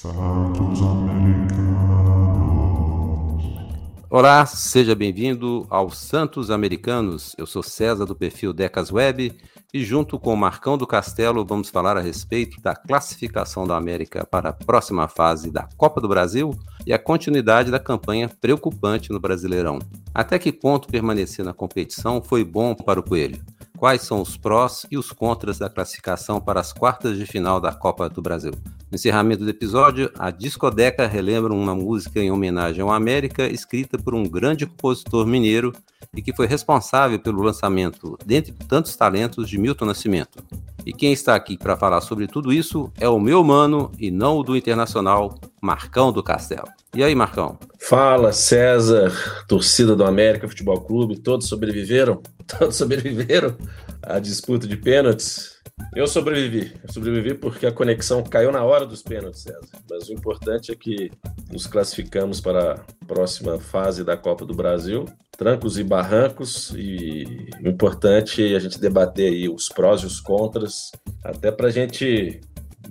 Santos Americanos. Olá, seja bem-vindo aos Santos Americanos. Eu sou César do perfil Decas Web e junto com o Marcão do Castelo vamos falar a respeito da classificação da América para a próxima fase da Copa do Brasil e a continuidade da campanha preocupante no Brasileirão. Até que ponto permanecer na competição foi bom para o Coelho? Quais são os prós e os contras da classificação para as quartas de final da Copa do Brasil? No encerramento do episódio, a Discodeca relembra uma música em homenagem ao América, escrita por um grande compositor mineiro e que foi responsável pelo lançamento, dentre tantos talentos, de Milton Nascimento. E quem está aqui para falar sobre tudo isso é o meu mano e não o do Internacional, Marcão do Castelo. E aí, Marcão? Fala, César, torcida do América Futebol Clube, todos sobreviveram? Todos sobreviveram à disputa de pênaltis? Eu sobrevivi. Eu sobrevivi porque a conexão caiu na hora dos pênaltis, César. Mas o importante é que nos classificamos para a próxima fase da Copa do Brasil. Trancos e barrancos. E o importante é a gente debater aí os prós e os contras, até para a gente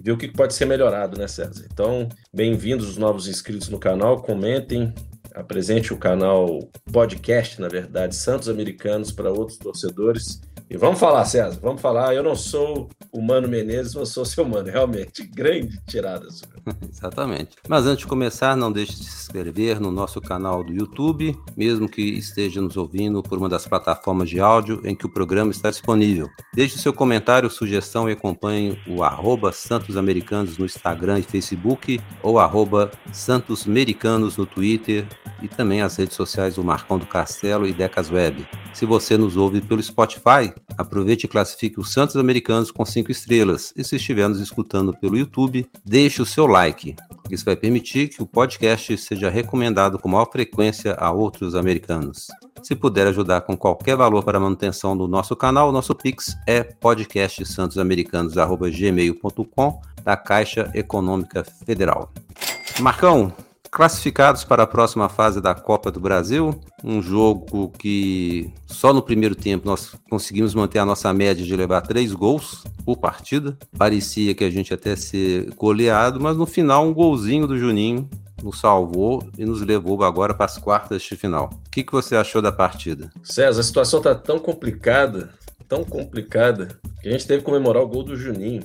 ver o que pode ser melhorado, né, César? Então, bem-vindos os novos inscritos no canal. Comentem, apresente o canal podcast, na verdade, Santos Americanos para outros torcedores e vamos falar, César, vamos falar. Eu não sou o Mano Menezes, eu sou seu mano. Realmente, grande tirada. Exatamente. Mas antes de começar, não deixe de se inscrever no nosso canal do YouTube, mesmo que esteja nos ouvindo por uma das plataformas de áudio em que o programa está disponível. Deixe seu comentário, sugestão e acompanhe o arroba Santos Americanos no Instagram e Facebook ou arroba Santos Americanos no Twitter e também as redes sociais do Marcão do Castelo e Decas Web. Se você nos ouve pelo Spotify, aproveite e classifique os Santos Americanos com 5 estrelas. E se estiver nos escutando pelo YouTube, deixe o seu like. Isso vai permitir que o podcast seja recomendado com maior frequência a outros americanos. Se puder ajudar com qualquer valor para a manutenção do nosso canal, nosso Pix é podcastsantosamericanos.gmail.com da Caixa Econômica Federal. Marcão, Classificados para a próxima fase da Copa do Brasil, um jogo que só no primeiro tempo nós conseguimos manter a nossa média de levar três gols por partida. Parecia que a gente até ser goleado, mas no final um golzinho do Juninho nos salvou e nos levou agora para as quartas de final. O que, que você achou da partida? César, a situação está tão complicada, tão complicada, que a gente teve que comemorar o gol do Juninho.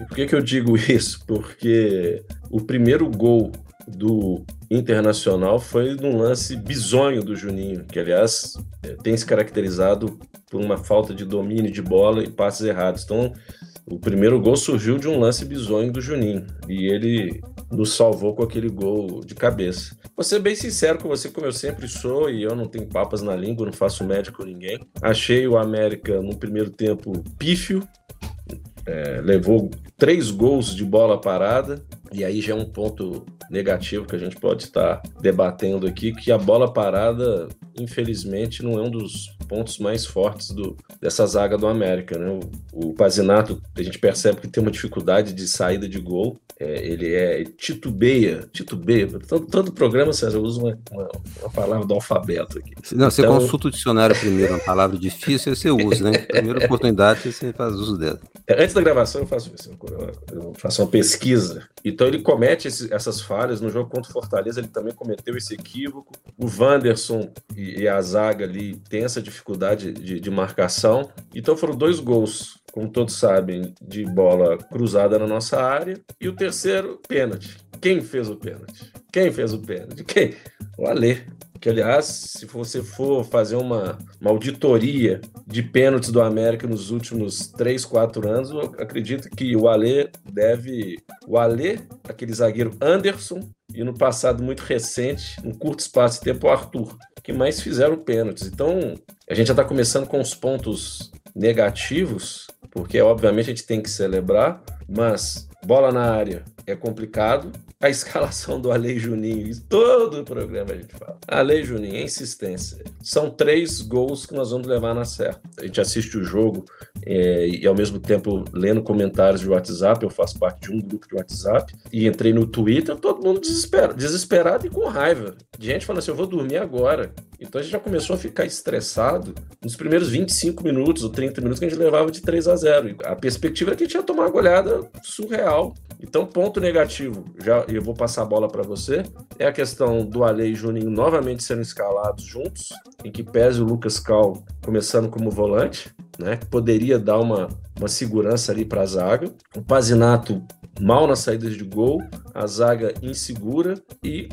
E por que, que eu digo isso? Porque o primeiro gol do Internacional foi num lance bizonho do Juninho, que aliás é, tem se caracterizado por uma falta de domínio de bola e passes errados. Então, o primeiro gol surgiu de um lance bizonho do Juninho e ele nos salvou com aquele gol de cabeça. Vou ser bem sincero com você, como eu sempre sou, e eu não tenho papas na língua, não faço médico com ninguém. Achei o América no primeiro tempo pífio, é, levou três gols de bola parada, e aí já é um ponto negativo que a gente pode estar debatendo aqui, que a bola parada, infelizmente, não é um dos pontos mais fortes do, dessa zaga do América. Né? O, o Pazinato, a gente percebe que tem uma dificuldade de saída de gol, é, ele é titubeia, titubeia. Todo, todo programa, César, usa uma, uma, uma, palavra do alfabeto aqui. Não, você então... consulta o dicionário primeiro, uma palavra difícil, você usa, né? Primeira oportunidade, você faz uso dela. É, antes da gravação, eu faço isso, eu faço uma pesquisa. Então, ele comete esse, essas falhas. No jogo contra o Fortaleza, ele também cometeu esse equívoco. O Wanderson e, e a zaga ali tem essa dificuldade de, de marcação. Então, foram dois gols como todos sabem, de bola cruzada na nossa área. E o terceiro, pênalti. Quem fez o pênalti? Quem fez o pênalti? Quem? O Alê. Que, aliás, se você for fazer uma, uma auditoria de pênaltis do América nos últimos 3, 4 anos, eu acredito que o Alê deve. O Alê, aquele zagueiro Anderson, e no passado muito recente, um curto espaço de tempo, o Arthur, que mais fizeram pênaltis. Então, a gente já está começando com os pontos negativos, porque obviamente a gente tem que celebrar, mas bola na área é complicado. A escalação do Ale Juninho, todo o programa a gente fala. Ale Juninho, é insistência. São três gols que nós vamos levar na certa. A gente assiste o jogo é, e ao mesmo tempo lendo comentários de WhatsApp. Eu faço parte de um grupo de WhatsApp e entrei no Twitter, todo mundo desesperado, desesperado e com raiva. Gente falando assim: eu vou dormir agora. Então a gente já começou a ficar estressado nos primeiros 25 minutos ou 30 minutos que a gente levava de 3 a 0. A perspectiva era que a gente ia tomar uma goleada surreal. Então, ponto negativo, já eu vou passar a bola para você, é a questão do Ale e Juninho novamente sendo escalados juntos, em que pese o Lucas Cal começando como volante, né, que poderia dar uma, uma segurança ali para a zaga. O Pazinato mal nas saídas de gol, a zaga insegura e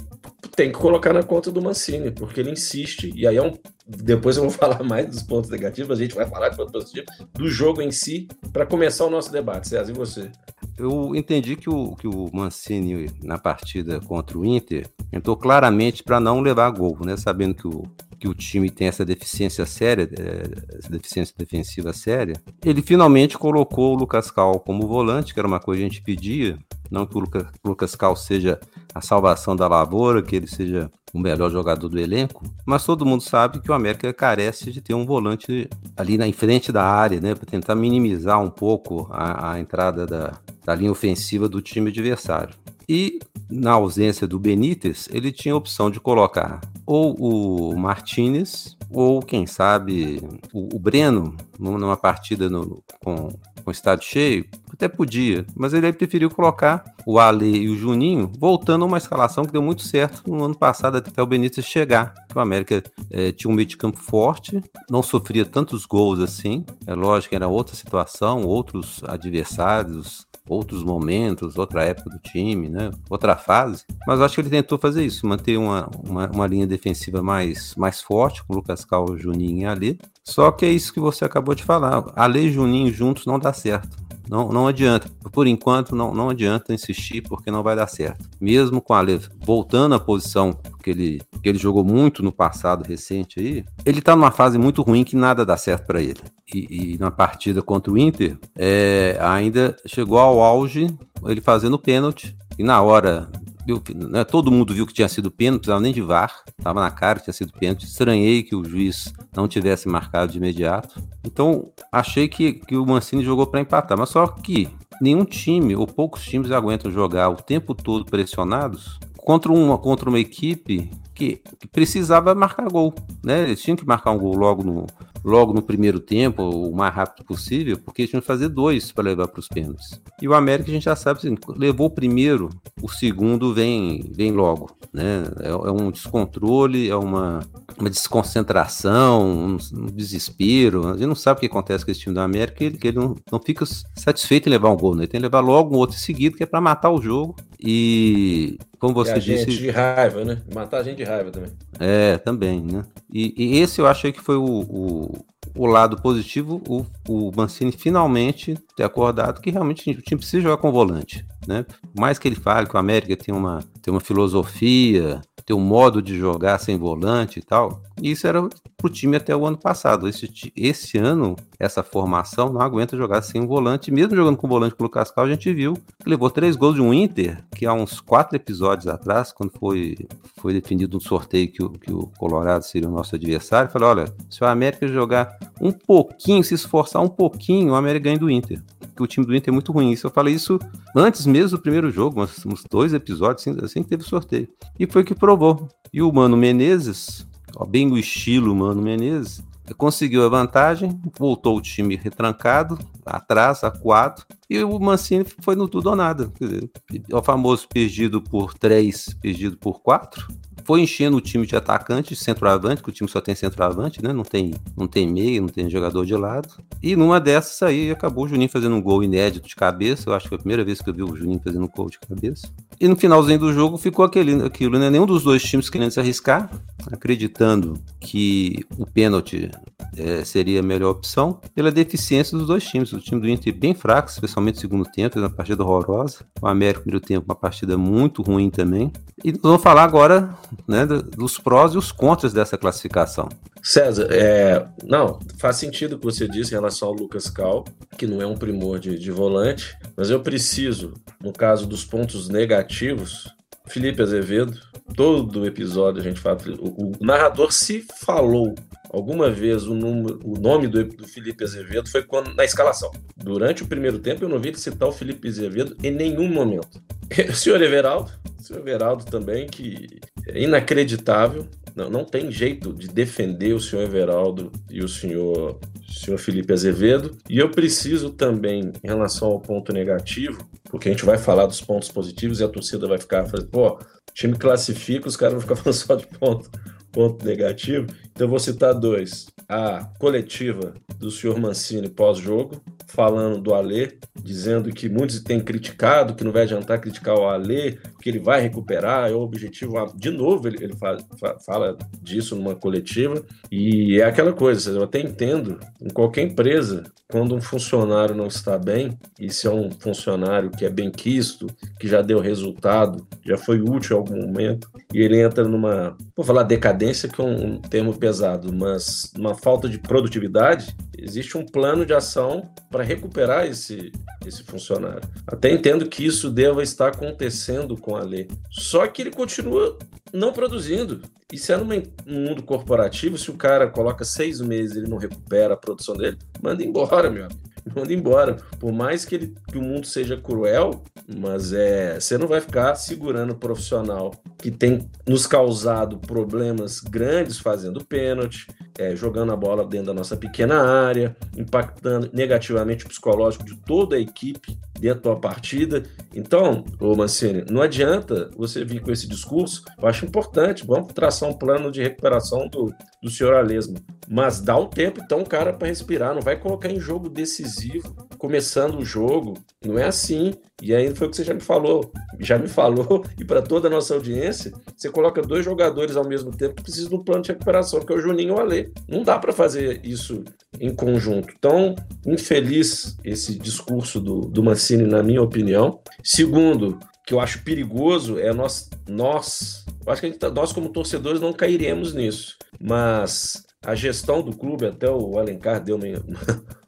tem que colocar na conta do Mancini, porque ele insiste, e aí é um. Depois eu vou falar mais dos pontos negativos, a gente vai falar de pontos positivos, do jogo em si, para começar o nosso debate. César, e você? Eu entendi que o, que o Mancini, na partida contra o Inter, entrou claramente para não levar gol, né? Sabendo que o, que o time tem essa deficiência séria, é, essa deficiência defensiva séria, ele finalmente colocou o Lucas Cal como volante, que era uma coisa que a gente pedia, não que o Lucas, Lucas Cal seja a salvação da lavoura, que ele seja o melhor jogador do elenco, mas todo mundo sabe que o América carece de ter um volante ali na frente da área, né, para tentar minimizar um pouco a, a entrada da, da linha ofensiva do time adversário. E na ausência do Benítez, ele tinha a opção de colocar ou o Martinez ou quem sabe o, o Breno numa partida no, com, com estádio cheio, até podia, mas ele preferiu colocar o Ale e o Juninho voltando a uma escalação que deu muito certo no ano passado até o Benítez chegar. O América é, tinha um meio de campo forte, não sofria tantos gols assim, é lógico era outra situação, outros adversários, outros momentos, outra época do time, né? outra fase. Mas acho que ele tentou fazer isso, manter uma, uma, uma linha defensiva mais, mais forte, com o Lucas Cal, Juninho e Ali. Só que é isso que você acabou de falar. Ale e Juninho juntos não dá certo. Não, não adianta. Por enquanto, não, não adianta insistir, porque não vai dar certo. Mesmo com a Ale voltando à posição que ele, que ele jogou muito no passado recente aí, ele tá numa fase muito ruim que nada dá certo para ele. E, e, na partida contra o Inter, é, ainda chegou ao auge ele fazendo pênalti. E na hora viu, né, todo mundo viu que tinha sido pênalti, não precisava nem de VAR, estava na cara que tinha sido pênalti. Estranhei que o juiz não tivesse marcado de imediato. Então, achei que, que o Mancini jogou para empatar, mas só que nenhum time, ou poucos times, aguentam jogar o tempo todo pressionados contra uma, contra uma equipe que, que precisava marcar gol. Né? Eles tinham que marcar um gol logo no, logo no primeiro tempo, o mais rápido possível, porque tinham que fazer dois para levar para os pênaltis. E o América a gente já sabe, assim, levou o primeiro, o segundo vem, vem logo. Né? É, é um descontrole, é uma, uma desconcentração, um, um, desespero. A gente não sabe o que acontece com esse time do América, que ele, que ele não, não fica satisfeito em levar um gol, né? ele tem que levar logo um outro seguido, que é para matar o jogo. E como você e disse. de raiva, né? Matar a gente de raiva também. É, também, né? E, e esse eu achei que foi o, o, o lado positivo, o, o Mancini finalmente ter acordado que realmente o time precisa jogar com volante. Né? mais que ele fale que o América tem uma, tem uma filosofia, tem um modo de jogar sem volante e tal, isso era para o time até o ano passado. Esse, esse ano, essa formação não aguenta jogar sem um volante. Mesmo jogando com volante o Lucas Cal, a gente viu que levou três gols de um Inter, que há uns quatro episódios atrás, quando foi, foi definido um sorteio que o, que o Colorado seria o nosso adversário, falou: olha, se o América jogar um pouquinho, se esforçar um pouquinho, o América ganha do Inter. Que o time do Inter é muito ruim. Isso eu falei isso antes mesmo do primeiro jogo, uns, uns dois episódios assim, assim que teve o sorteio. E foi o que provou. E o Mano Menezes, ó, bem o estilo Mano Menezes, conseguiu a vantagem, voltou o time retrancado, atrás, acuado, e o Mancini foi no tudo ou nada. Quer dizer, o famoso perdido por três, perdido por quatro, foi enchendo o time de atacante, centroavante, que o time só tem centroavante, né? Não tem, não tem meia, não tem jogador de lado. E numa dessas aí acabou o Juninho fazendo um gol inédito de cabeça. Eu acho que foi a primeira vez que eu vi o Juninho fazendo um gol de cabeça. E no finalzinho do jogo ficou aquele, aquilo, né? Nenhum dos dois times querendo se arriscar, acreditando que o pênalti é, seria a melhor opção, pela deficiência dos dois times. O time do Inter bem fraco, especialmente no segundo tempo, uma partida horrorosa. O América, no primeiro tempo, uma partida muito ruim também. E vamos falar agora né, dos prós e os contras dessa classificação. César, é, não, faz sentido o que você disse em relação ao Lucas Cal, que não é um primor de, de volante, mas eu preciso, no caso dos pontos negativos, Felipe Azevedo, todo episódio a gente fala, o, o narrador se falou alguma vez o, número, o nome do, do, Felipe Azevedo foi quando, na escalação. Durante o primeiro tempo eu não vi ele citar o Felipe Azevedo em nenhum momento. O senhor Everaldo, o senhor Everaldo também, que é inacreditável, Não, não tem jeito de defender o senhor Everaldo e o senhor, senhor Felipe Azevedo. E eu preciso também, em relação ao ponto negativo, porque a gente vai falar dos pontos positivos e a torcida vai ficar falando, pô, time classifica, os caras vão ficar falando só de ponto, ponto negativo. Então eu vou citar dois. A coletiva do senhor Mancini pós-jogo, falando do Alê, dizendo que muitos têm criticado, que não vai adiantar criticar o Alê, que ele vai recuperar, é o objetivo. De novo, ele, ele fala, fala, disso numa coletiva, e é aquela coisa, eu até entendo, em qualquer empresa, quando um funcionário não está bem, e se é um funcionário que é bem quisto, que já deu resultado, já foi útil em algum momento, e ele entra numa, vou falar decadência, que é um, um termo pesado, mas uma falta de produtividade, existe um plano de ação para recuperar esse, esse funcionário. Até entendo que isso deva estar acontecendo com a lei. Só que ele continua não produzindo. E se é num mundo corporativo, se o cara coloca seis meses e ele não recupera a produção dele, manda embora, meu amigo manda embora. Por mais que, ele, que o mundo seja cruel, mas é, você não vai ficar segurando o profissional que tem nos causado problemas grandes fazendo pênalti, é, jogando a bola dentro da nossa pequena área, impactando negativamente o psicológico de toda a equipe dentro da partida. Então, ô Mancini, não adianta você vir com esse discurso. Eu acho importante, vamos traçar um plano de recuperação do, do senhor Alesmo. Mas dá um tempo, então, cara, para respirar. Não vai colocar em jogo decisivo, começando o jogo. Não é assim. E aí foi o que você já me falou. Já me falou, e para toda a nossa audiência, você coloca dois jogadores ao mesmo tempo que um plano de recuperação, que é o Juninho e o Alê. Não dá para fazer isso em conjunto. Então, infeliz esse discurso do, do Mancini, na minha opinião. Segundo, que eu acho perigoso é nós, nós, acho que gente, tá, nós como torcedores não cairemos nisso, mas a gestão do clube, até o Alencar deu uma,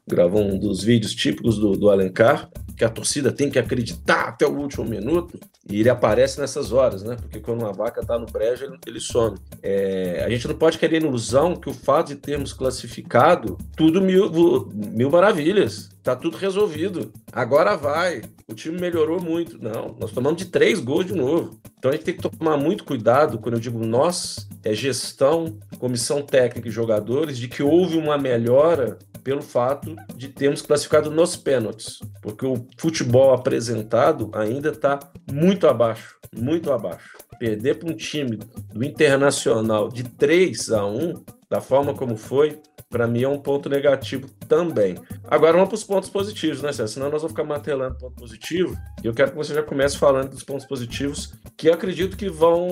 gravou um dos vídeos típicos do, do Alencar, que a torcida tem que acreditar até o último minuto, e ele aparece nessas horas, né? Porque quando uma vaca está no brejo, ele, ele some. É, a gente não pode querer ilusão que o fato de termos classificado tudo mil, mil maravilhas, tá tudo resolvido. Agora vai. O time melhorou muito. Não, nós tomamos de três gols de novo. Então a gente tem que tomar muito cuidado quando eu digo nós, é gestão, comissão técnica e jogadores, de que houve uma melhora pelo fato de termos classificado nos pênaltis, porque o futebol apresentado ainda está muito abaixo, muito abaixo. Perder para um time do Internacional de 3 a 1, da forma como foi, para mim é um ponto negativo também. Agora vamos para os pontos positivos, né, César? Senão nós vamos ficar martelando ponto positivo. E eu quero que você já comece falando dos pontos positivos, que eu acredito que vão.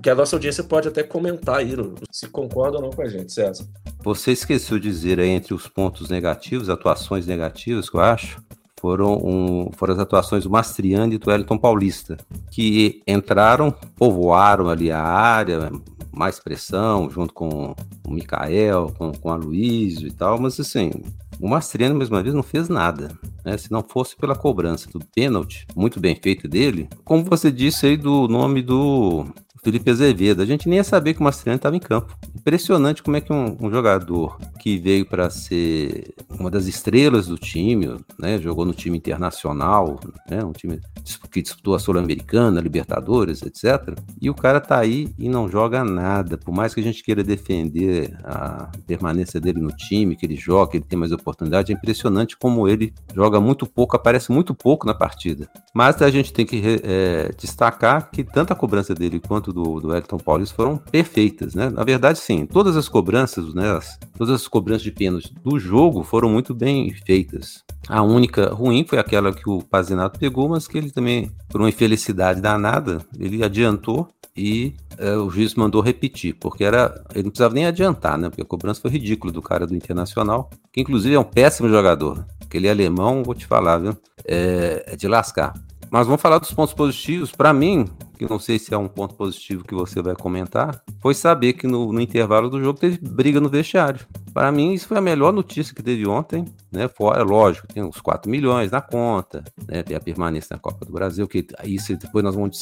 que a nossa audiência pode até comentar aí, se concorda ou não com a gente, César. Você esqueceu de dizer aí entre os pontos negativos, atuações negativas, que eu acho, foram, um, foram as atuações do Mastriani e do Wellington Paulista, que entraram, povoaram ali a área, mais pressão, junto com o Mikael, com, com a Luísio e tal, mas assim, o Mastriani, mais uma vez, não fez nada. Né? Se não fosse pela cobrança do pênalti, muito bem feito dele, como você disse aí do nome do Felipe Azevedo. A gente nem ia saber que o Mastriani estava em campo. Impressionante como é que um, um jogador que veio para ser uma das estrelas do time, né, jogou no time internacional, né, um time que disputou a Sul-Americana, Libertadores, etc. E o cara tá aí e não joga nada. Por mais que a gente queira defender a permanência dele no time, que ele joga, que ele tem mais oportunidade, é impressionante como ele joga muito pouco, aparece muito pouco na partida. Mas a gente tem que é, destacar que tanto a cobrança dele quanto do, do Elton Paulista foram perfeitas, né? Na verdade, sim, todas as cobranças, né? As, todas as cobranças de pênalti do jogo foram muito bem feitas. A única ruim foi aquela que o Pazinato pegou, mas que ele também, por uma infelicidade danada, ele adiantou e é, o juiz mandou repetir, porque era ele não precisava nem adiantar, né? Porque a cobrança foi ridícula do cara do Internacional, que inclusive é um péssimo jogador. Aquele alemão, vou te falar, viu? É, é de lascar. Mas vamos falar dos pontos positivos. Para mim, que não sei se é um ponto positivo que você vai comentar, foi saber que no, no intervalo do jogo teve briga no vestiário. Para mim, isso foi a melhor notícia que teve ontem, né? Fora, lógico, tem uns 4 milhões na conta, né? Tem a permanência na Copa do Brasil, que isso depois nós vamos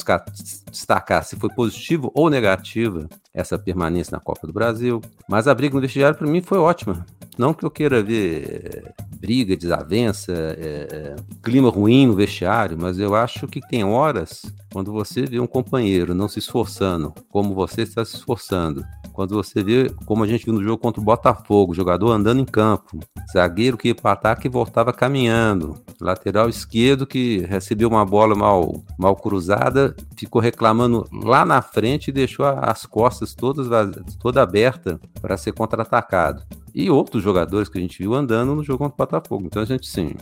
destacar se foi positivo ou negativa essa permanência na Copa do Brasil. Mas a briga no vestiário, para mim, foi ótima. Não que eu queira ver briga, desavença, é, clima ruim no vestiário, mas eu acho que tem horas quando você vê um companheiro não se esforçando como você está se esforçando, quando você vê, como a gente viu no jogo contra o Botafogo, jogador andando em campo, zagueiro que ia para ataque e voltava caminhando, lateral esquerdo que recebeu uma bola mal, mal cruzada, ficou reclamando lá na frente e deixou as costas todas toda aberta para ser contra-atacado e outros jogadores que a gente viu andando no jogo contra o Botafogo. Então a gente sim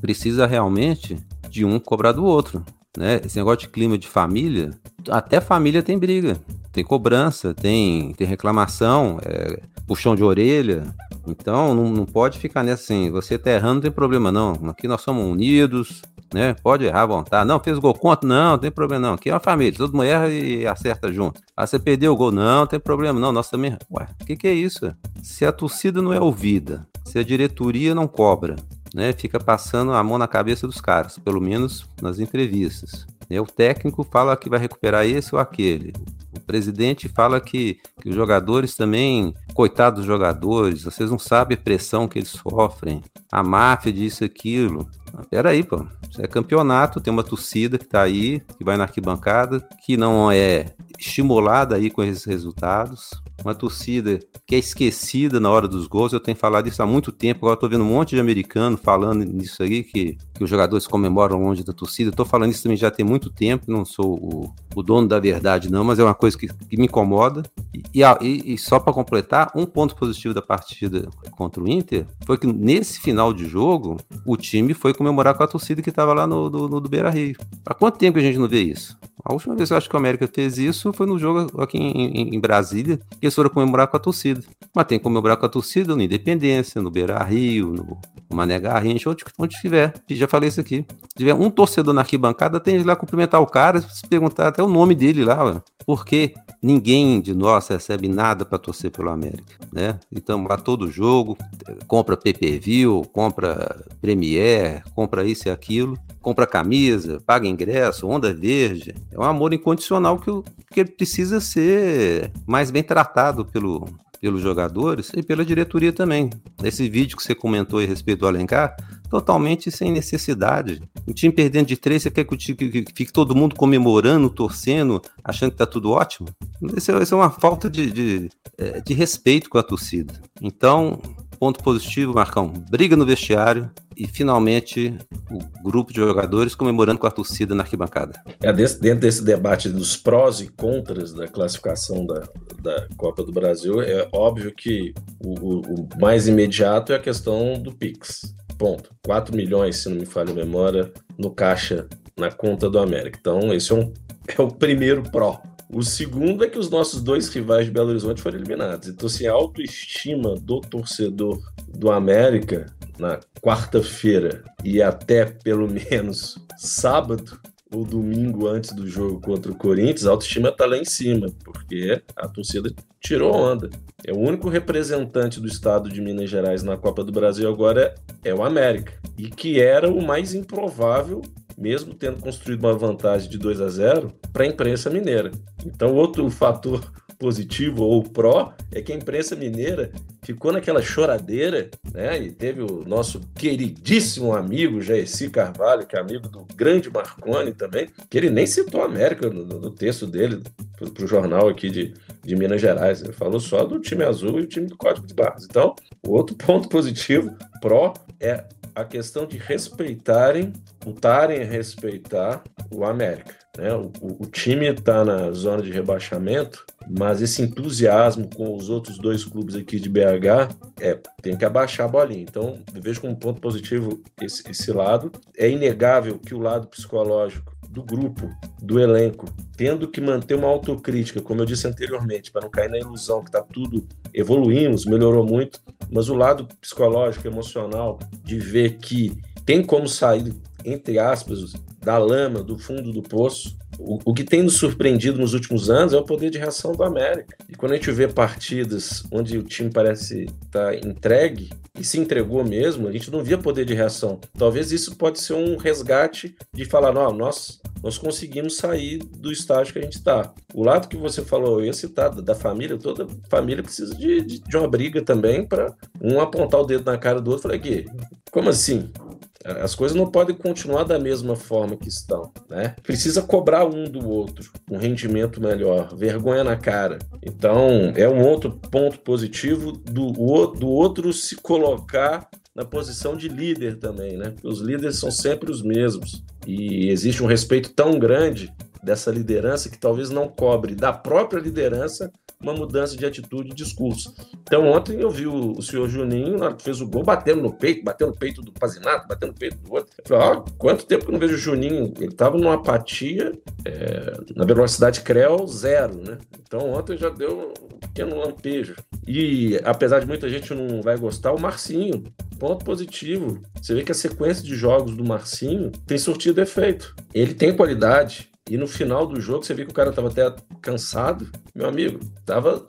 precisa realmente de um cobrar do outro. Né? Esse negócio de clima de família, até família tem briga, tem cobrança, tem, tem reclamação, é, puxão de orelha. Então não, não pode ficar nessa assim, você tá errando, não tem problema não. Aqui nós somos unidos, né? Pode errar à vontade. Não, fez gol contra? Não, não tem problema não. Aqui é uma família, todo mundo erra e acerta junto. Ah, você perdeu o gol? Não, não tem problema não. Nós também. Ué, o que, que é isso? Se a torcida não é ouvida, se a diretoria não cobra, né? Fica passando a mão na cabeça dos caras, pelo menos nas entrevistas. O técnico fala que vai recuperar esse ou aquele. O presidente fala que, que os jogadores também, coitados dos jogadores, vocês não sabem a pressão que eles sofrem. A máfia disso, aquilo. Peraí, pô. Isso é campeonato, tem uma torcida que tá aí, que vai na arquibancada, que não é estimulada aí com esses resultados uma torcida que é esquecida na hora dos gols. Eu tenho falado isso há muito tempo. Agora estou vendo um monte de americano falando nisso aí, que, que os jogadores comemoram longe da torcida. Estou falando isso também já tem muito tempo. Não sou o, o dono da verdade, não, mas é uma coisa que, que me incomoda. E, e, e só para completar, um ponto positivo da partida contra o Inter foi que nesse final de jogo, o time foi comemorar com a torcida que estava lá no, no, no do Beira Rio. Há quanto tempo a gente não vê isso? A última vez que eu acho que o América fez isso foi no jogo aqui em, em, Brasília, que eles foram comemorar com a torcida. Mas tem que comemorar com a torcida no Independência, no Beira Rio, no, Mané Garrincha, onde, onde estiver. Já falei isso aqui. Se tiver um torcedor na arquibancada, tem que ir lá cumprimentar o cara, se perguntar até o nome dele lá, ué. porque ninguém de nós recebe nada para torcer pelo América, né? Então lá todo jogo, compra PPV, compra Premier, compra isso e aquilo, compra camisa, paga ingresso, onda verde. É um amor incondicional que, que precisa ser mais bem tratado pelo, pelos jogadores e pela diretoria também. Esse vídeo que você comentou a respeito do Alencar, totalmente sem necessidade. O time perdendo de três, você quer que, time, que fique todo mundo comemorando, torcendo, achando que tá tudo ótimo? Isso é, é uma falta de, de, é, de respeito com a torcida. Então, ponto positivo, Marcão, briga no vestiário e finalmente o grupo de jogadores comemorando com a torcida na arquibancada. É dentro desse debate dos prós e contras da classificação da, da Copa do Brasil, é óbvio que o, o, o mais imediato é a questão do Pix. Ponto. 4 milhões, se não me falha a memória, no caixa, na conta do América. Então, esse é, um, é o primeiro pró. O segundo é que os nossos dois rivais de Belo Horizonte foram eliminados. Então, assim, a autoestima do torcedor do América na quarta-feira e até pelo menos sábado ou domingo antes do jogo contra o Corinthians, a autoestima está lá em cima, porque a torcida tirou onda. É o único representante do estado de Minas Gerais na Copa do Brasil agora é o América, e que era o mais improvável mesmo tendo construído uma vantagem de 2 a 0 para a imprensa mineira. Então, outro fator positivo ou pró é que a imprensa mineira ficou naquela choradeira, né? E teve o nosso queridíssimo amigo Jaeci Carvalho, que é amigo do grande Marconi também, que ele nem citou a América no, no texto dele para o jornal aqui de, de Minas Gerais. Ele falou só do time azul e o time do Código de Barras. Então, outro ponto positivo, pró, é a questão de respeitarem, lutarem a respeitar o América. Né? O, o, o time está na zona de rebaixamento, mas esse entusiasmo com os outros dois clubes aqui de BH é tem que abaixar a bolinha. Então, vejo como ponto positivo esse, esse lado. É inegável que o lado psicológico do grupo, do elenco, tendo que manter uma autocrítica, como eu disse anteriormente, para não cair na ilusão que está tudo evoluímos, melhorou muito, mas o lado psicológico, emocional, de ver que tem como sair, entre aspas, da lama, do fundo do poço, o, o que tem nos surpreendido nos últimos anos é o poder de reação do América. E quando a gente vê partidas onde o time parece estar tá entregue, e se entregou mesmo, a gente não via poder de reação. Talvez isso pode ser um resgate de falar, não, nós, nós conseguimos sair do estágio que a gente está. O lado que você falou, eu ia citar, da família, toda família precisa de, de, de uma briga também para um apontar o dedo na cara do outro e falar, aqui, como assim? As coisas não podem continuar da mesma forma que estão, né? Precisa cobrar um do outro, um rendimento melhor, vergonha na cara. Então, é um outro ponto positivo do, do outro se colocar na posição de líder também, né? Os líderes são sempre os mesmos e existe um respeito tão grande dessa liderança que talvez não cobre da própria liderança uma mudança de atitude e discurso. Então, ontem eu vi o, o senhor Juninho, na hora que fez o gol, batendo no peito, batendo no peito do Pazinato, batendo no peito do outro. Eu falei, ó, quanto tempo que eu não vejo o Juninho? Ele estava numa apatia, é, na velocidade Creu, zero, né? Então, ontem já deu um pequeno lampejo. E, apesar de muita gente não vai gostar, o Marcinho, ponto positivo. Você vê que a sequência de jogos do Marcinho tem surtido efeito. Ele tem qualidade, e no final do jogo, você viu que o cara estava até cansado. Meu amigo, estava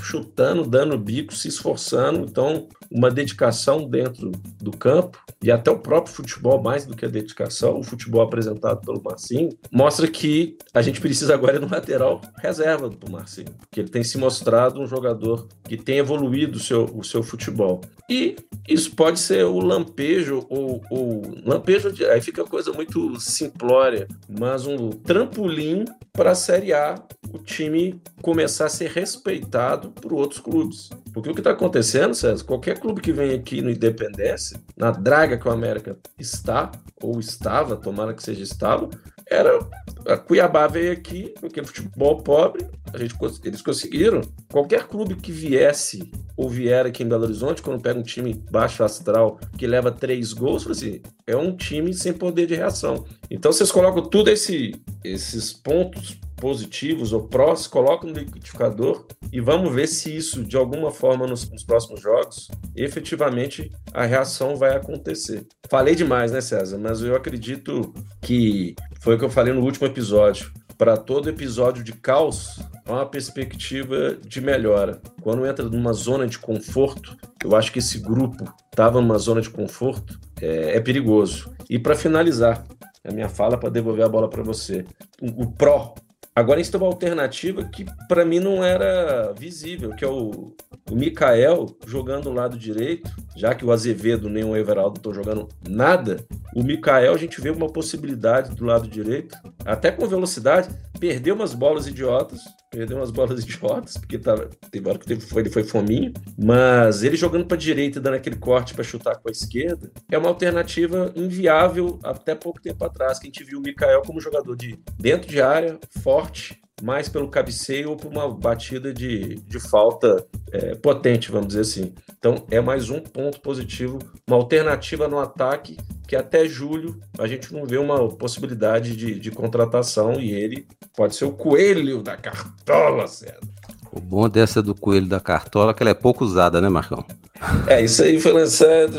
chutando, dando bico, se esforçando. Então, uma dedicação dentro do campo e até o próprio futebol, mais do que a dedicação, o futebol apresentado pelo Marcinho, mostra que a gente precisa agora de um lateral reserva do Marcinho, porque ele tem se mostrado um jogador que tem evoluído o seu, o seu futebol. E isso pode ser o lampejo ou, ou lampejo, aí fica coisa muito simplória, mas um trampolim para a Série A, o time começar a ser respeitado por outros clubes. Porque o que está acontecendo, César, qualquer clube que vem aqui no Independência, na draga que o América está, ou estava, tomara que seja estava, era a Cuiabá veio aqui, aquele futebol pobre, a gente, eles conseguiram. Qualquer clube que viesse ou vier aqui em Belo Horizonte, quando pega um time baixo astral que leva três gols, assim, é um time sem poder de reação. Então vocês colocam tudo esse, esses pontos positivos ou prós, colocam no liquidificador e vamos ver se isso, de alguma forma, nos, nos, próximos jogos, efetivamente a reação vai acontecer. Falei demais, né, César? Mas eu acredito que foi o que eu falei no último episódio. Para todo episódio de caos, há uma perspectiva de melhora. Quando entra numa zona de conforto, eu acho que esse grupo estava numa zona de conforto, é, é perigoso. E para finalizar, a minha fala para devolver a bola para você. O, o pró Agora a gente tem uma alternativa que para mim não era visível, que é o, o Mikael jogando o lado direito, já que o Azevedo nem o Everaldo estão jogando nada, o Mikael a gente vê uma possibilidade do lado direito, até com velocidade, perdeu umas bolas idiotas, perdeu umas bolas idiotas, porque tava, teve hora que teve, foi, ele foi fominho, mas ele jogando para direita, dando aquele corte para chutar com a esquerda, é uma alternativa inviável até pouco tempo atrás, que a gente viu o Mikael como jogador de dentro de área, forte, mais pelo cabeceio ou por uma batida de, de falta é, potente, vamos dizer assim. Então, é mais um ponto positivo, uma alternativa no ataque que até julho a gente não vê uma possibilidade de, de contratação e ele pode ser o coelho da cartola, César. O bom dessa do coelho da cartola é que ela é pouco usada, né, Marcão? É, isso aí foi lançado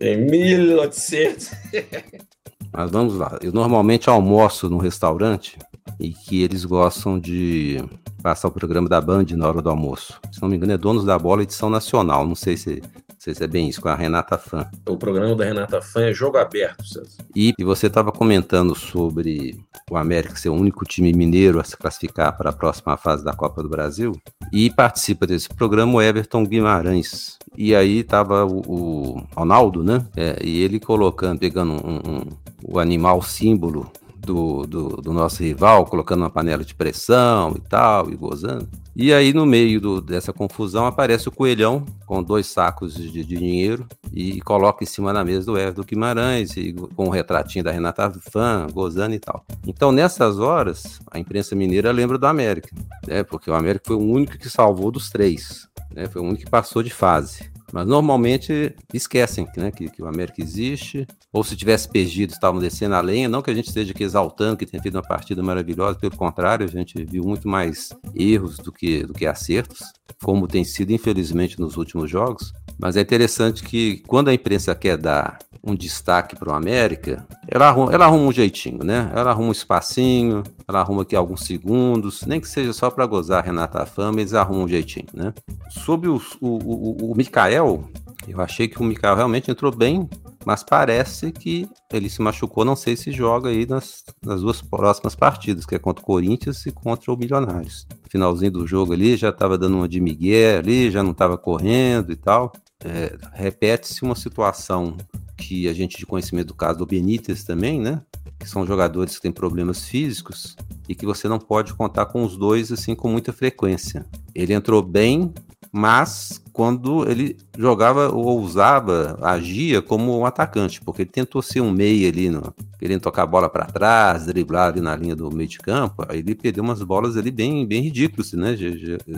em 1800. Mas vamos lá. Eu normalmente almoço no restaurante e que eles gostam de passar o programa da Band na hora do almoço. Se não me engano, é Donos da Bola, edição nacional. Não sei se, sei se é bem isso, com a Renata Fã. O programa da Renata Fã é Jogo Aberto, César. E, e você estava comentando sobre o América ser o único time mineiro a se classificar para a próxima fase da Copa do Brasil. E participa desse programa o Everton Guimarães. E aí tava o, o Ronaldo, né? É, e ele colocando, pegando um, um, o animal símbolo do, do, do, nosso rival, colocando uma panela de pressão e tal, e gozando. E aí, no meio do, dessa confusão, aparece o coelhão com dois sacos de, de, dinheiro e coloca em cima da mesa do Everton Guimarães, e, com o um retratinho da Renata Fã, gozando e tal. Então, nessas horas, a imprensa mineira lembra do América, né? porque o América foi o único que salvou dos três, né? foi o único que passou de fase. Mas normalmente esquecem né, que, que, o América existe, ou se tivesse perdido, estavam descendo a lenha. Não que a gente esteja aqui exaltando que tenha feito uma partida maravilhosa, pelo contrário, a gente viu muito mais erros do que, do que acertos, como tem sido, infelizmente, nos últimos jogos. Mas é interessante que quando a imprensa quer dar um destaque para o América, ela arruma, ela arruma um jeitinho, né? Ela arruma um espacinho, ela arruma aqui alguns segundos, nem que seja só para gozar Renata Fama, eles arrumam um jeitinho, né? Sobre o, o, o Mikael, eu achei que o Mikael realmente entrou bem, mas parece que ele se machucou, não sei se joga aí nas, nas duas próximas partidas, que é contra o Corinthians e contra o Milionários. Finalzinho do jogo ali, já estava dando uma de Miguel ali, já não estava correndo e tal. É, Repete-se uma situação que a gente de conhecimento do caso do Benítez também, né? Que são jogadores que têm problemas físicos e que você não pode contar com os dois assim com muita frequência. Ele entrou bem, mas quando ele jogava ou usava, agia como um atacante, porque ele tentou ser um meia ali, no, querendo tocar a bola para trás, driblar ali na linha do meio de campo, aí ele perdeu umas bolas ali bem, bem ridículas, né,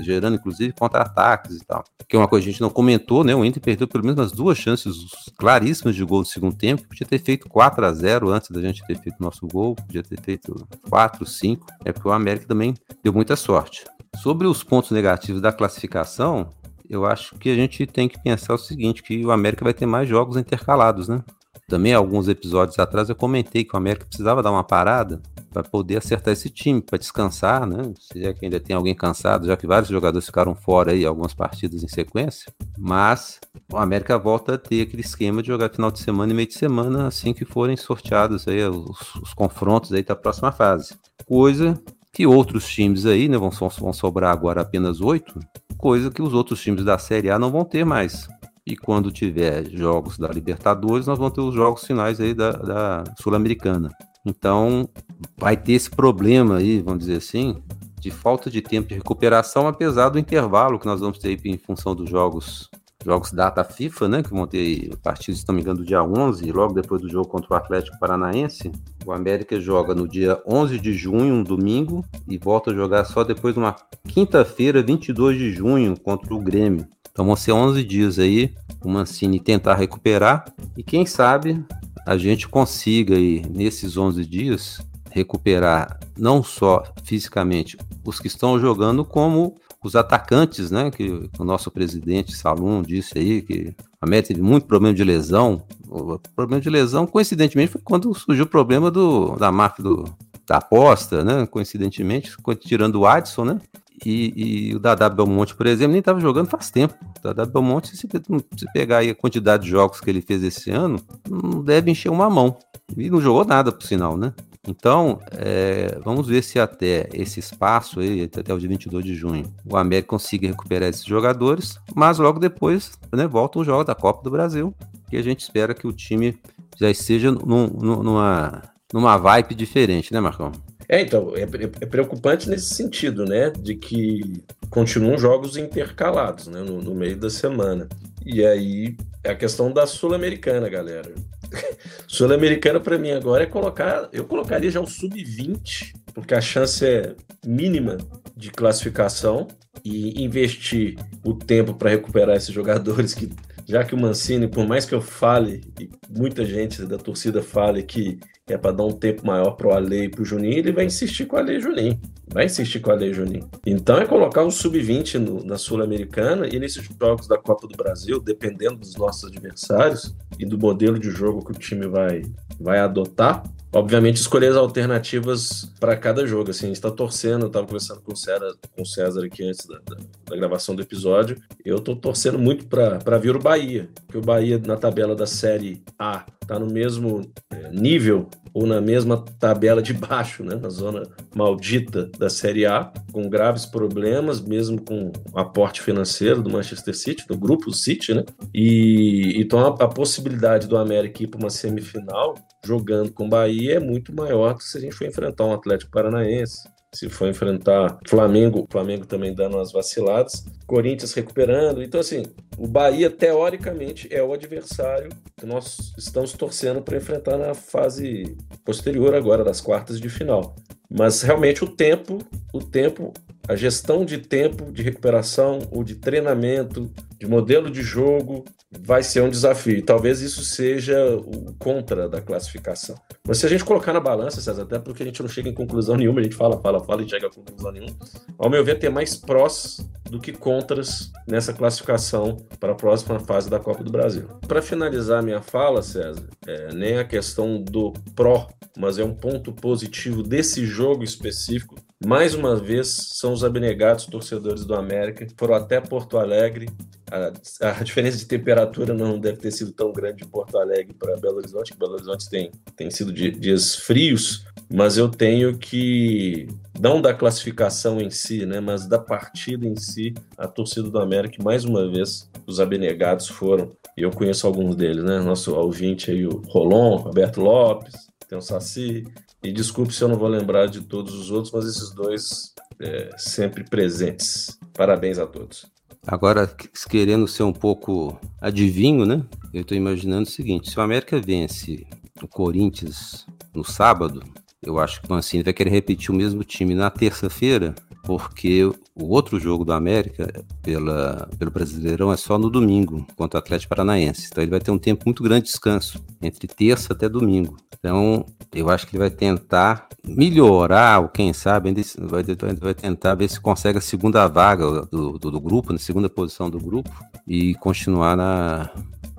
gerando inclusive contra-ataques e tal. Que é uma coisa que a gente não comentou, né, o Inter perdeu pelo menos umas duas chances claríssimas de gol no segundo tempo, podia ter feito 4 a 0 antes da gente ter feito nosso gol, podia ter feito 4, 5, é porque o América também deu muita sorte. Sobre os pontos negativos da classificação, eu acho que a gente tem que pensar o seguinte, que o América vai ter mais jogos intercalados, né? Também alguns episódios atrás eu comentei que o América precisava dar uma parada para poder acertar esse time, para descansar, né? Se é que ainda tem alguém cansado, já que vários jogadores ficaram fora aí algumas partidas em sequência, mas o América volta a ter aquele esquema de jogar final de semana e meio de semana assim que forem sorteados aí os, os confrontos aí da próxima fase. Coisa que outros times aí, né, vão, vão sobrar agora apenas oito, coisa que os outros times da Série A não vão ter mais. E quando tiver jogos da Libertadores, nós vamos ter os jogos finais aí da, da Sul-Americana. Então, vai ter esse problema aí, vamos dizer assim, de falta de tempo de recuperação, apesar do intervalo que nós vamos ter em função dos jogos jogos data FIFA, né, que vão ter partidos, se não me engano, dia 11, logo depois do jogo contra o Atlético Paranaense. O América joga no dia 11 de junho, um domingo, e volta a jogar só depois de uma quinta-feira, 22 de junho, contra o Grêmio. Então vão ser 11 dias aí, o Mancini tentar recuperar, e quem sabe a gente consiga aí, nesses 11 dias, recuperar não só fisicamente os que estão jogando, como os atacantes, né, que o nosso presidente Salum disse aí, que a América teve muito problema de lesão. O problema de lesão, coincidentemente, foi quando surgiu o problema do, da máfia do, da aposta, né, coincidentemente, tirando o Adson, né, e, e o Dadá Belmonte, por exemplo, nem estava jogando faz tempo. O Dadá Belmonte, se, se pegar aí a quantidade de jogos que ele fez esse ano, não deve encher uma mão. E não jogou nada, por sinal, né? Então, é, vamos ver se até esse espaço aí, até o dia 22 de junho, o América consiga recuperar esses jogadores, mas logo depois né, volta o jogo da Copa do Brasil, que a gente espera que o time já esteja num, numa, numa vibe diferente, né, Marcão? É, então, é, é, preocupante nesse sentido, né? De que continuam jogos intercalados, né? No, no meio da semana. E aí é a questão da Sul-Americana, galera. Sul-Americana para mim agora é colocar, eu colocaria já o sub-20, porque a chance é mínima de classificação e investir o tempo para recuperar esses jogadores que já que o Mancini, por mais que eu fale, e muita gente da torcida fale que é para dar um tempo maior para o Ale e para o Juninho, ele vai insistir com o Ale e Juninho. Vai insistir com o Ale e Juninho. Então é colocar um sub-20 na Sul-Americana e nesses jogos da Copa do Brasil, dependendo dos nossos adversários e do modelo de jogo que o time vai, vai adotar, obviamente escolher as alternativas para cada jogo. Assim, a gente está torcendo, eu estava conversando com o, César, com o César aqui antes da, da, da gravação do episódio. Eu estou torcendo muito para vir o Bahia, que o Bahia na tabela da Série A está no mesmo é, nível ou na mesma tabela de baixo, né, na zona maldita da Série A, com graves problemas, mesmo com o aporte financeiro do Manchester City, do grupo City, né? E então a, a possibilidade do América ir para uma semifinal jogando com o Bahia é muito maior do que se a gente for enfrentar um Atlético Paranaense, se for enfrentar Flamengo, Flamengo também dando umas vaciladas, Corinthians recuperando. Então, assim, o Bahia, teoricamente, é o adversário que nós estamos torcendo para enfrentar na fase posterior agora, das quartas de final. Mas realmente o tempo, o tempo, a gestão de tempo de recuperação ou de treinamento de modelo de jogo, vai ser um desafio. Talvez isso seja o contra da classificação. Mas se a gente colocar na balança, César, até porque a gente não chega em conclusão nenhuma, a gente fala, fala, fala e chega a conclusão nenhuma. Ao meu ver, tem mais prós do que contras nessa classificação para a próxima fase da Copa do Brasil. Para finalizar minha fala, César, é, nem a questão do pró, mas é um ponto positivo desse jogo específico mais uma vez, são os abnegados torcedores do América, foram até Porto Alegre. A, a, diferença de temperatura não deve ter sido tão grande de Porto Alegre para Belo Horizonte, que Belo Horizonte tem, tem sido dias frios, mas eu tenho que, não da classificação em si, né, mas da partida em si, a torcida do América, mais uma vez, os abnegados foram, e eu conheço alguns deles, né, nosso ouvinte aí, o Rolon, Roberto Lopes, tem o Saci, e desculpe se eu não vou lembrar de todos os outros, mas esses dois é, sempre presentes. Parabéns a todos. Agora, querendo ser um pouco adivinho, né? Eu estou imaginando o seguinte: se o América vence o Corinthians no sábado, eu acho que o Mancini vai querer repetir o mesmo time na terça-feira porque o outro jogo do América pela, pelo Brasileirão é só no domingo, contra o Atlético Paranaense. Então ele vai ter um tempo muito grande de descanso, entre terça até domingo. Então eu acho que ele vai tentar melhorar, ou quem sabe, vai, vai tentar ver se consegue a segunda vaga do, do, do grupo, na segunda posição do grupo, e continuar na,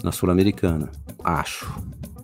na Sul-Americana. Acho.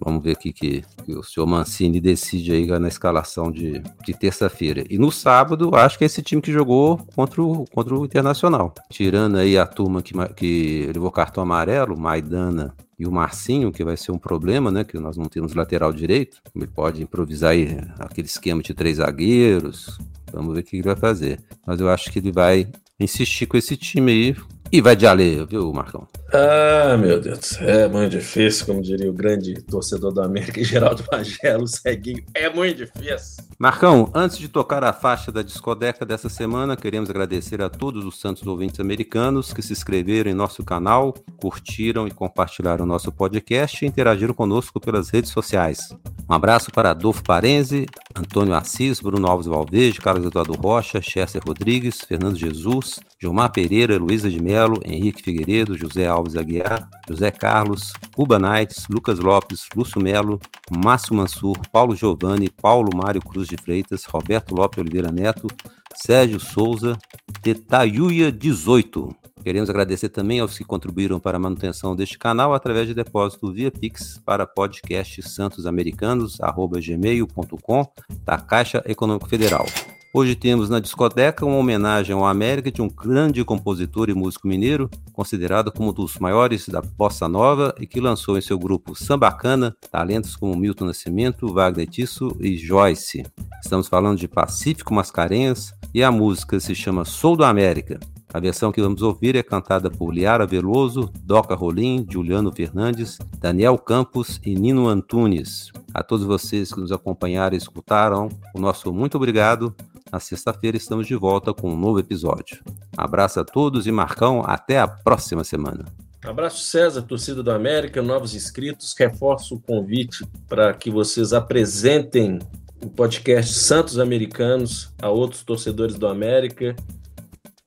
Vamos ver aqui que, que, o senhor Mancini decide aí na escalação de, de terça-feira. E no sábado, acho que é esse time que jogou contra o, contra o Internacional. Tirando aí a turma que, que levou cartão amarelo, Maidana e o Marcinho, que vai ser um problema, né? Que nós não temos lateral direito. Ele pode improvisar aí aquele esquema de três zagueiros. Vamos ver o que ele vai fazer. Mas eu acho que ele vai insistir com esse time aí, e vai de Ale, viu, Marcão? Ah, meu Deus. É muito difícil, como diria o grande torcedor da América, Geraldo Magelo, ceguinho. É muito difícil. Marcão, antes de tocar a faixa da discodeca dessa semana, queremos agradecer a todos os santos ouvintes americanos que se inscreveram em nosso canal, curtiram e compartilharam nosso podcast e interagiram conosco pelas redes sociais. Um abraço para Adolfo Parenzi, Antônio Assis, Bruno Alves Valverde, Carlos Eduardo Rocha, Chester Rodrigues, Fernando Jesus, Gilmar Pereira, Luísa de Melo, Henrique Figueiredo, José Alves Aguiar, José Carlos, Cuba Nights, Lucas Lopes, Lúcio Melo, Márcio Mansur, Paulo Giovanni, Paulo Mário Cruz de Freitas, Roberto Lopes Oliveira Neto, Sérgio Souza, Tetaiuia 18. Queremos agradecer também aos que contribuíram para a manutenção deste canal através de depósito via Pix para podcastsantosamericanos.gmail.com da Caixa Econômico Federal. Hoje temos na discoteca uma homenagem ao América de um grande compositor e músico mineiro, considerado como um dos maiores da bossa nova e que lançou em seu grupo Sambacana talentos como Milton Nascimento, Wagner Tisso e Joyce. Estamos falando de Pacífico Mascarenhas e a música se chama Sou do América. A versão que vamos ouvir é cantada por Liara Veloso, Doca Rolim, Juliano Fernandes, Daniel Campos e Nino Antunes. A todos vocês que nos acompanharam e escutaram, o nosso muito obrigado. Na sexta-feira estamos de volta com um novo episódio. Abraço a todos e Marcão, até a próxima semana. Abraço César, torcida do América, novos inscritos. Reforço o convite para que vocês apresentem o podcast Santos Americanos a outros torcedores do América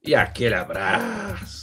e aquele abraço.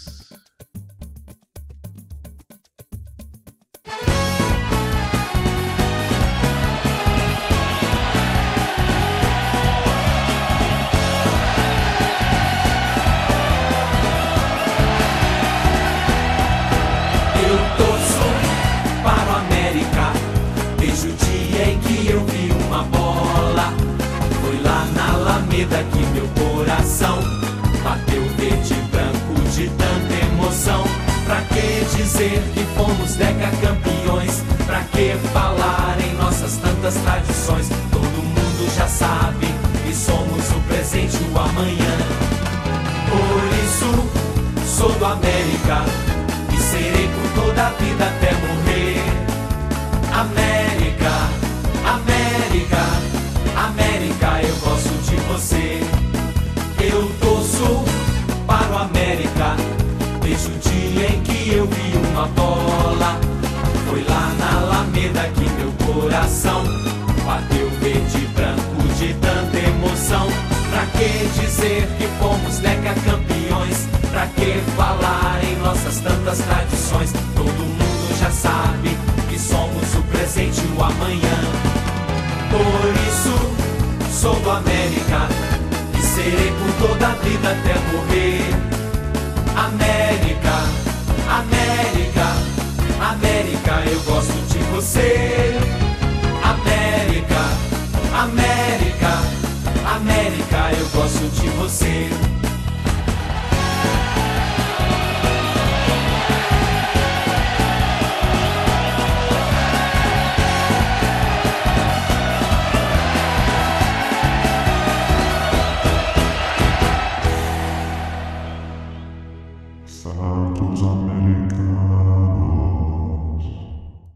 Das tradições. Todo mundo já sabe que somos o presente e o amanhã. Por isso, sou do América e serei por toda a vida até morrer. América, América, América, eu gosto de você. América, América, América, eu gosto de você.